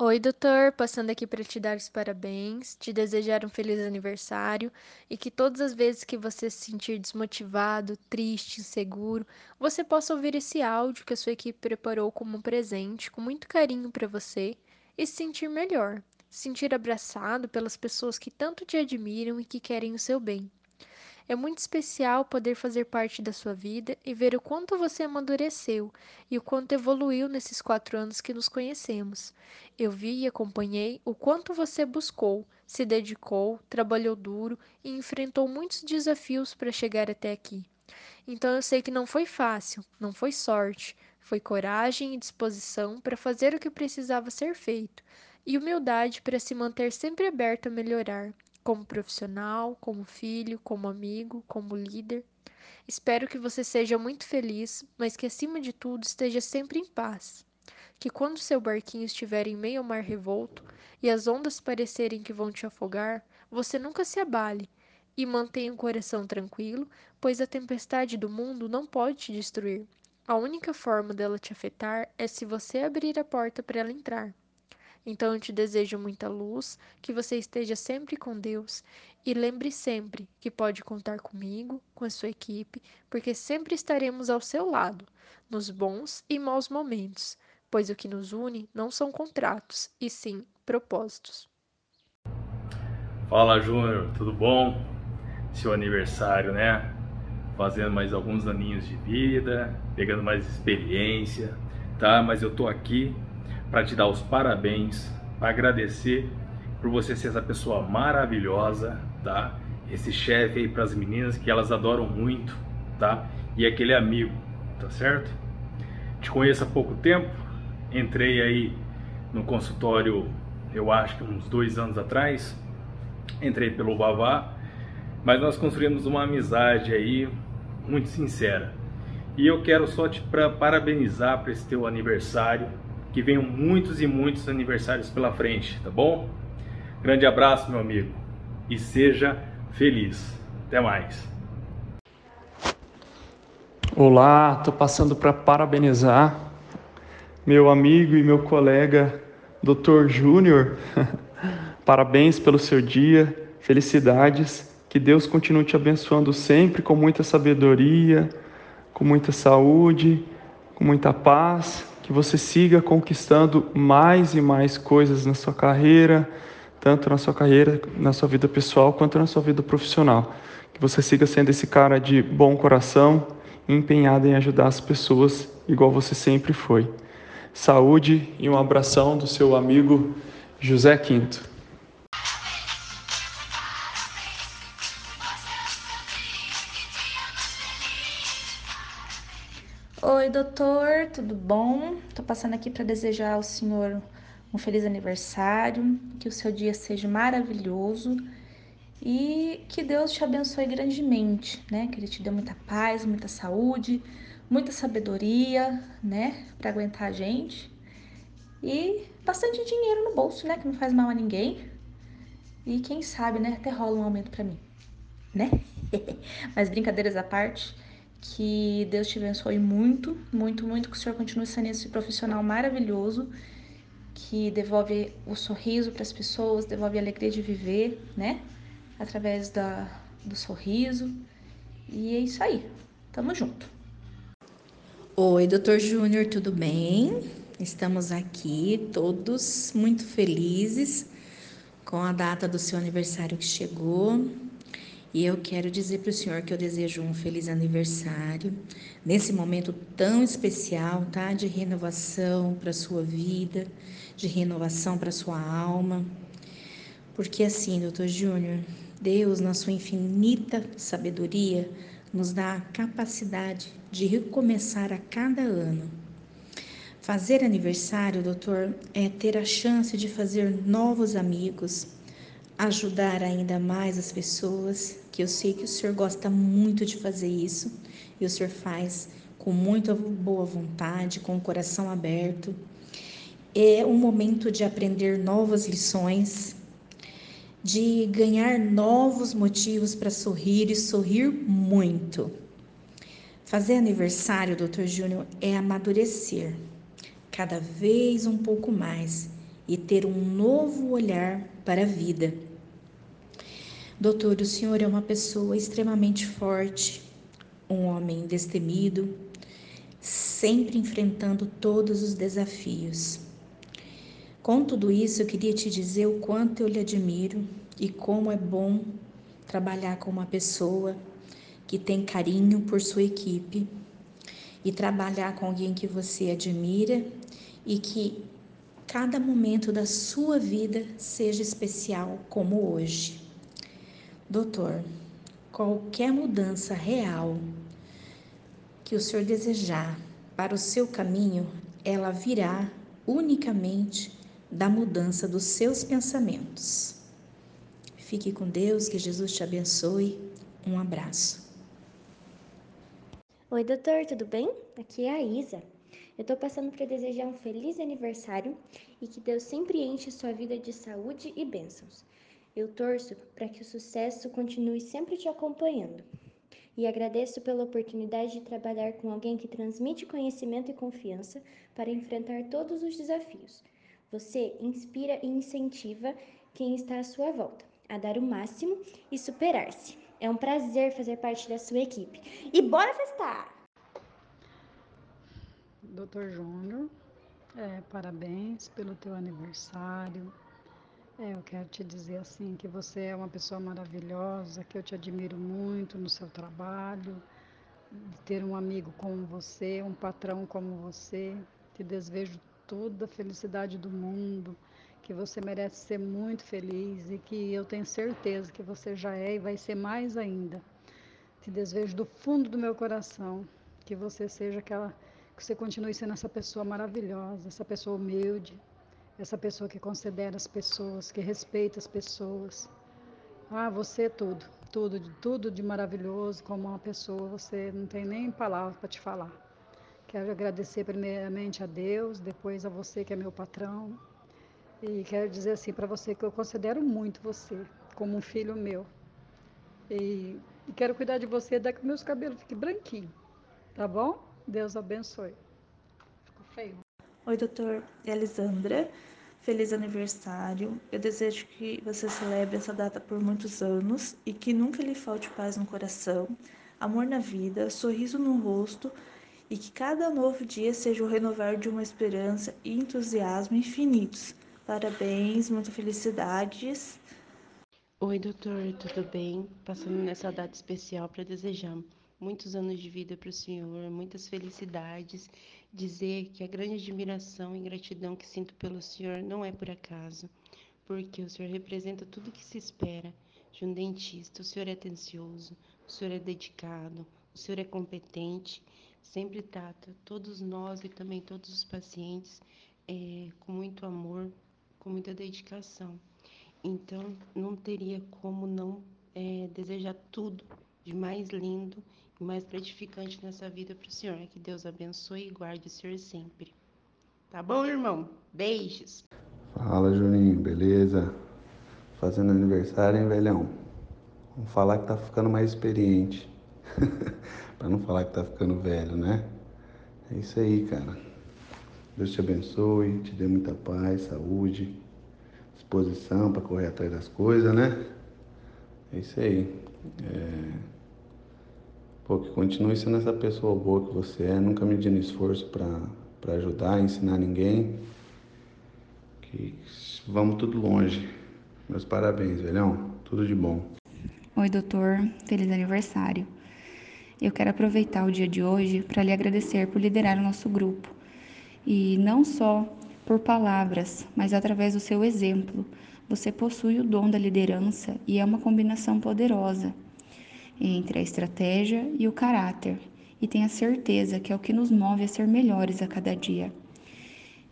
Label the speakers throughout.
Speaker 1: Oi, doutor, passando aqui para te dar os parabéns, te desejar um feliz aniversário e que todas as vezes que você se sentir desmotivado, triste, inseguro, você possa ouvir esse áudio que a sua equipe preparou como um presente, com muito carinho para você e se sentir melhor, se sentir abraçado pelas pessoas que tanto te admiram e que querem o seu bem. É muito especial poder fazer parte da sua vida e ver o quanto você amadureceu e o quanto evoluiu nesses quatro anos que nos conhecemos. Eu vi e acompanhei o quanto você buscou, se dedicou, trabalhou duro e enfrentou muitos desafios para chegar até aqui. Então eu sei que não foi fácil, não foi sorte, foi coragem e disposição para fazer o que precisava ser feito, e humildade para se manter sempre aberto a melhorar como profissional, como filho, como amigo, como líder. Espero que você seja muito feliz, mas que acima de tudo esteja sempre em paz. Que quando seu barquinho estiver em meio ao mar revolto e as ondas parecerem que vão te afogar, você nunca se abale e mantenha o coração tranquilo, pois a tempestade do mundo não pode te destruir. A única forma dela te afetar é se você abrir a porta para ela entrar. Então eu te desejo muita luz, que você esteja sempre com Deus e lembre sempre que pode contar comigo, com a sua equipe, porque sempre estaremos ao seu lado, nos bons e maus momentos, pois o que nos une não são contratos, e sim propósitos.
Speaker 2: Fala, Júnior, tudo bom? Seu aniversário, né? Fazendo mais alguns aninhos de vida, pegando mais experiência, tá? Mas eu tô aqui para te dar os parabéns, para agradecer por você ser essa pessoa maravilhosa, tá? Esse chefe aí para as meninas que elas adoram muito, tá? E aquele amigo, tá certo? Te conheço há pouco tempo, entrei aí no consultório, eu acho que uns dois anos atrás, entrei pelo Vavá, mas nós construímos uma amizade aí muito sincera. E eu quero só te parabenizar por esse teu aniversário, que venham muitos e muitos aniversários pela frente, tá bom? Grande abraço, meu amigo, e seja feliz. Até mais.
Speaker 3: Olá, estou passando para parabenizar meu amigo e meu colega Dr. Júnior. Parabéns pelo seu dia, felicidades, que Deus continue te abençoando sempre com muita sabedoria, com muita saúde, com muita paz que você siga conquistando mais e mais coisas na sua carreira, tanto na sua carreira, na sua vida pessoal, quanto na sua vida profissional. Que você siga sendo esse cara de bom coração, empenhado em ajudar as pessoas, igual você sempre foi. Saúde e um abração do seu amigo José Quinto.
Speaker 4: Oi, doutor, tudo bom? Tô passando aqui para desejar ao senhor um feliz aniversário, que o seu dia seja maravilhoso e que Deus te abençoe grandemente, né? Que ele te dê muita paz, muita saúde, muita sabedoria, né, para aguentar a gente. E bastante dinheiro no bolso, né, que não faz mal a ninguém. E quem sabe, né, até rola um aumento para mim, né? Mas brincadeiras à parte, que Deus te abençoe muito, muito, muito, que o Senhor continue sendo esse profissional maravilhoso que devolve o sorriso para as pessoas, devolve a alegria de viver, né? Através da, do sorriso. E é isso aí. Tamo junto.
Speaker 5: Oi, doutor Júnior, tudo bem? Estamos aqui todos muito felizes com a data do seu aniversário que chegou. E eu quero dizer para o senhor que eu desejo um feliz aniversário, nesse momento tão especial, tá? De renovação para sua vida, de renovação para sua alma. Porque assim, doutor Júnior, Deus, na sua infinita sabedoria, nos dá a capacidade de recomeçar a cada ano. Fazer aniversário, doutor, é ter a chance de fazer novos amigos, ajudar ainda mais as pessoas, que eu sei que o senhor gosta muito de fazer isso e o senhor faz com muita boa vontade, com o coração aberto. É um momento de aprender novas lições, de ganhar novos motivos para sorrir e sorrir muito. Fazer aniversário, doutor Júnior, é amadurecer cada vez um pouco mais e ter um novo olhar para a vida. Doutor, o senhor é uma pessoa extremamente forte, um homem destemido, sempre enfrentando todos os desafios. Com tudo isso, eu queria te dizer o quanto eu lhe admiro e como é bom trabalhar com uma pessoa que tem carinho por sua equipe e trabalhar com alguém que você admira e que cada momento da sua vida seja especial como hoje. Doutor, qualquer mudança real que o senhor desejar para o seu caminho, ela virá unicamente da mudança dos seus pensamentos. Fique com Deus, que Jesus te abençoe. Um abraço.
Speaker 6: Oi, doutor, tudo bem? Aqui é a Isa. Eu tô passando para desejar um feliz aniversário e que Deus sempre enche sua vida de saúde e bênçãos. Eu torço para que o sucesso continue sempre te acompanhando. E agradeço pela oportunidade de trabalhar com alguém que transmite conhecimento e confiança para enfrentar todos os desafios. Você inspira e incentiva quem está à sua volta a dar o máximo e superar-se. É um prazer fazer parte da sua equipe. E bora festar!
Speaker 7: Doutor Júnior, é, parabéns pelo teu aniversário. É, eu quero te dizer assim que você é uma pessoa maravilhosa, que eu te admiro muito no seu trabalho, de ter um amigo como você, um patrão como você. Te desejo toda a felicidade do mundo, que você merece ser muito feliz e que eu tenho certeza que você já é e vai ser mais ainda. Te desejo do fundo do meu coração que você seja aquela, que você continue sendo essa pessoa maravilhosa, essa pessoa humilde, essa pessoa que considera as pessoas, que respeita as pessoas. Ah, você é tudo, tudo, tudo de maravilhoso como uma pessoa, você não tem nem palavra para te falar. Quero agradecer primeiramente a Deus, depois a você que é meu patrão. E quero dizer assim para você que eu considero muito você como um filho meu. E, e quero cuidar de você até que meus cabelos fiquem branquinhos. Tá bom? Deus abençoe. Ficou feio.
Speaker 4: Oi, doutor Elisandra. Feliz aniversário. Eu desejo que você celebre essa data por muitos anos e que nunca lhe falte paz no coração, amor na vida, sorriso no rosto e que cada novo dia seja o renovar de uma esperança e entusiasmo infinitos. Parabéns, muitas felicidades.
Speaker 8: Oi, doutor, tudo bem? Passando nessa data especial para desejar muitos anos de vida para o senhor, muitas felicidades. Dizer que a grande admiração e gratidão que sinto pelo senhor não é por acaso, porque o senhor representa tudo que se espera de um dentista. O senhor é atencioso, o senhor é dedicado, o senhor é competente sempre trata todos nós e também todos os pacientes é, com muito amor, com muita dedicação. Então, não teria como não é, desejar tudo de mais lindo e mais gratificante nessa vida para o senhor. Que Deus abençoe e guarde o senhor sempre. Tá bom, irmão? Beijos.
Speaker 9: Fala, Juninho, beleza? Fazendo aniversário, hein, velhão? Vamos falar que tá ficando mais experiente. para não falar que tá ficando velho, né? É isso aí, cara. Deus te abençoe, te dê muita paz, saúde, disposição para correr atrás das coisas, né? É isso aí. É... Pô, que continue sendo essa pessoa boa que você é, nunca medindo esforço para ajudar, ensinar ninguém. Que vamos tudo longe. Meus parabéns, velhão. Tudo de bom.
Speaker 10: Oi, doutor. Feliz aniversário. Eu quero aproveitar o dia de hoje para lhe agradecer por liderar o nosso grupo. E não só por palavras, mas através do seu exemplo. Você possui o dom da liderança e é uma combinação poderosa entre a estratégia e o caráter. E tenha certeza que é o que nos move a ser melhores a cada dia.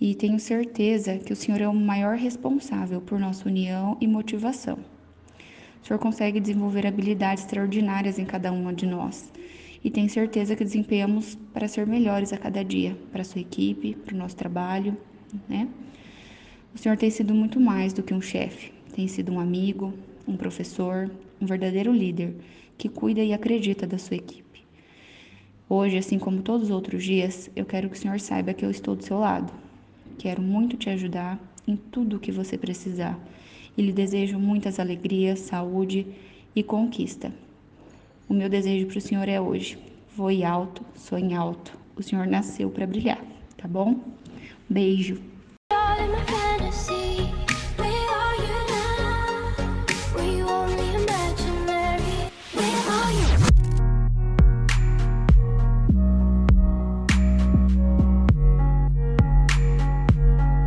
Speaker 10: E tenho certeza que o Senhor é o maior responsável por nossa união e motivação. O Senhor consegue desenvolver habilidades extraordinárias em cada uma de nós e tenho certeza que desempenhamos para ser melhores a cada dia, para a sua equipe, para o nosso trabalho, né? O Senhor tem sido muito mais do que um chefe, tem sido um amigo, um professor, um verdadeiro líder que cuida e acredita da sua equipe. Hoje, assim como todos os outros dias, eu quero que o Senhor saiba que eu estou do seu lado. Quero muito te ajudar em tudo o que você precisar. E lhe desejo muitas alegrias, saúde e conquista. O meu desejo para o Senhor é hoje. Voe alto, sonhe alto. O Senhor nasceu para brilhar, tá bom? Beijo.